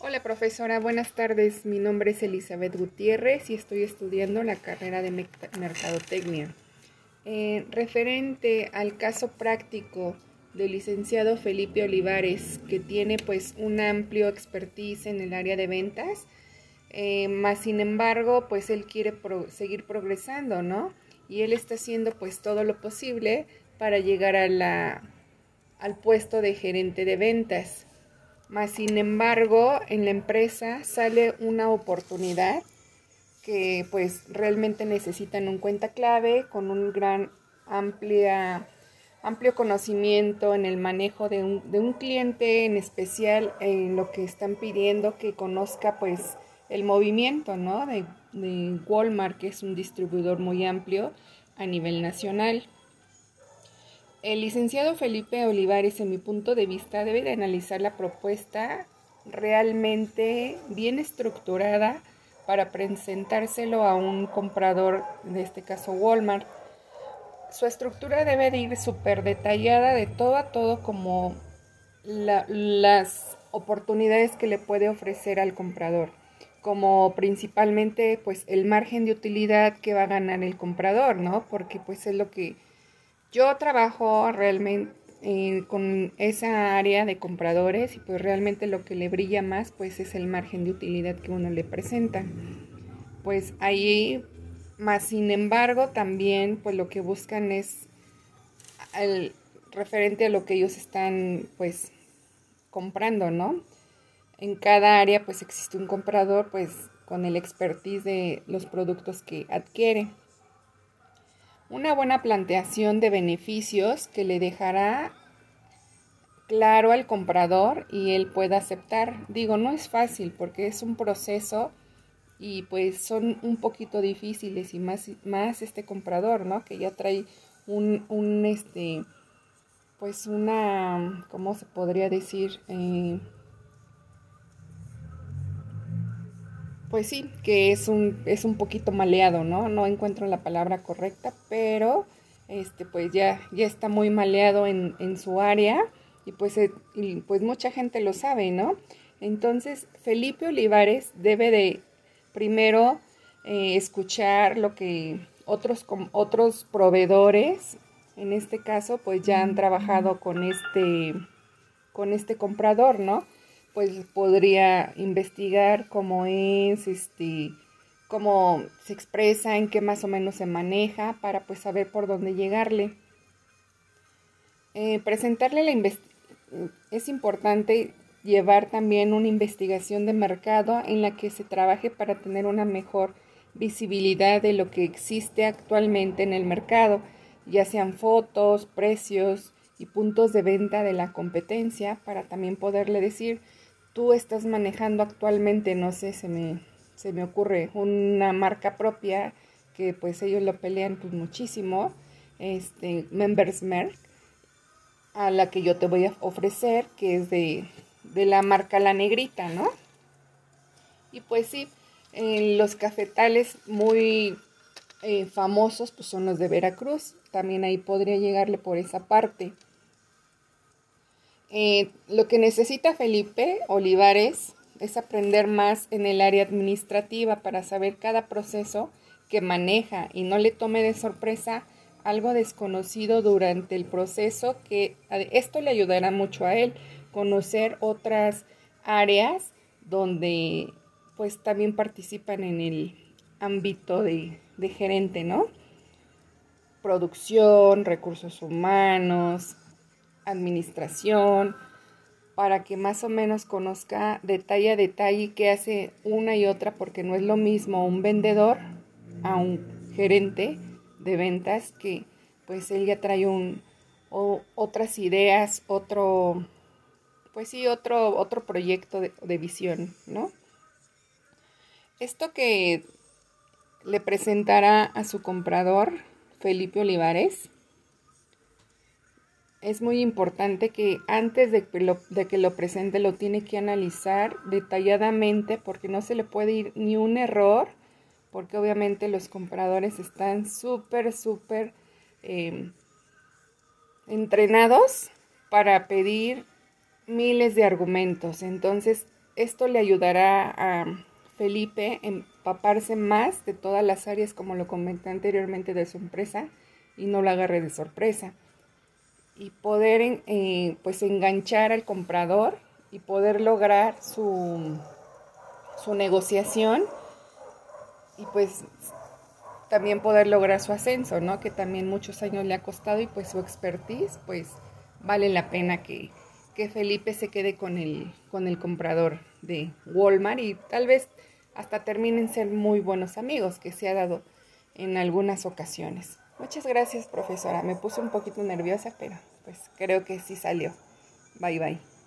Hola profesora, buenas tardes. Mi nombre es Elizabeth Gutiérrez y estoy estudiando la carrera de Mercadotecnia. Eh, referente al caso práctico del licenciado Felipe Olivares, que tiene pues un amplio expertise en el área de ventas, eh, más sin embargo pues él quiere seguir progresando, ¿no? Y él está haciendo pues todo lo posible para llegar al puesto de gerente de ventas. Más sin embargo, en la empresa sale una oportunidad que pues realmente necesitan un cuenta clave con un gran amplia, amplio conocimiento en el manejo de un, de un cliente en especial en lo que están pidiendo que conozca pues el movimiento ¿no? de, de Walmart que es un distribuidor muy amplio a nivel nacional. El licenciado Felipe Olivares, en mi punto de vista, debe de analizar la propuesta realmente bien estructurada para presentárselo a un comprador, de este caso Walmart. Su estructura debe de ir súper detallada de todo a todo como las oportunidades que le puede ofrecer al comprador, como principalmente pues el margen de utilidad que va a ganar el comprador, ¿no? Porque pues es lo que yo trabajo realmente eh, con esa área de compradores y pues realmente lo que le brilla más pues es el margen de utilidad que uno le presenta. Pues ahí, más sin embargo, también pues lo que buscan es el referente a lo que ellos están pues comprando, ¿no? En cada área pues existe un comprador pues con el expertise de los productos que adquiere una buena planteación de beneficios que le dejará claro al comprador y él pueda aceptar. Digo, no es fácil porque es un proceso y pues son un poquito difíciles y más, más este comprador, ¿no? Que ya trae un, un este, pues una, ¿cómo se podría decir? Eh, pues sí, que es un, es un poquito maleado, ¿no? No encuentro la palabra correcta, pero este, pues ya, ya está muy maleado en, en su área y pues, eh, pues mucha gente lo sabe, ¿no? Entonces, Felipe Olivares debe de primero eh, escuchar lo que otros, otros proveedores, en este caso, pues ya han trabajado con este, con este comprador, ¿no? Pues podría investigar cómo es, este, cómo se expresa, en qué más o menos se maneja, para pues saber por dónde llegarle. Eh, presentarle la es importante llevar también una investigación de mercado en la que se trabaje para tener una mejor visibilidad de lo que existe actualmente en el mercado, ya sean fotos, precios y puntos de venta de la competencia, para también poderle decir tú estás manejando actualmente, no sé, se me, se me ocurre una marca propia que pues ellos lo pelean pues muchísimo, este, Members Merck, a la que yo te voy a ofrecer, que es de, de la marca La Negrita, ¿no? Y pues sí, los cafetales muy eh, famosos pues son los de Veracruz, también ahí podría llegarle por esa parte. Eh, lo que necesita Felipe Olivares es aprender más en el área administrativa para saber cada proceso que maneja y no le tome de sorpresa algo desconocido durante el proceso que esto le ayudará mucho a él conocer otras áreas donde pues también participan en el ámbito de, de gerente, ¿no? Producción, recursos humanos, administración, para que más o menos conozca detalle a detalle qué hace una y otra, porque no es lo mismo un vendedor a un gerente de ventas que pues él ya trae un, o, otras ideas, otro, pues sí, otro, otro proyecto de, de visión, ¿no? Esto que le presentará a su comprador, Felipe Olivares, es muy importante que antes de que, lo, presente lo tiene que analizar detalladamente porque no se le puede ir ni un error porque obviamente los compradores están súper, súper em, entrenados para pedir miles de argumentos. Entonces esto le ayudará a Felipe empaparse más de todas las áreas, como lo comenté anteriormente, de su empresa y no lo agarre de sorpresa. Y poder eh, pues enganchar al comprador y poder lograr su, su negociación y pues también poder lograr su ascenso, ¿no? Que también muchos años le ha costado y pues su expertise, pues vale la pena que, que Felipe se quede con el, con el comprador de Walmart y tal vez hasta terminen ser muy buenos amigos, que se ha dado en algunas ocasiones. Muchas gracias, profesora. Me puse un poquito nerviosa, pero pues creo que sí salió. Bye bye.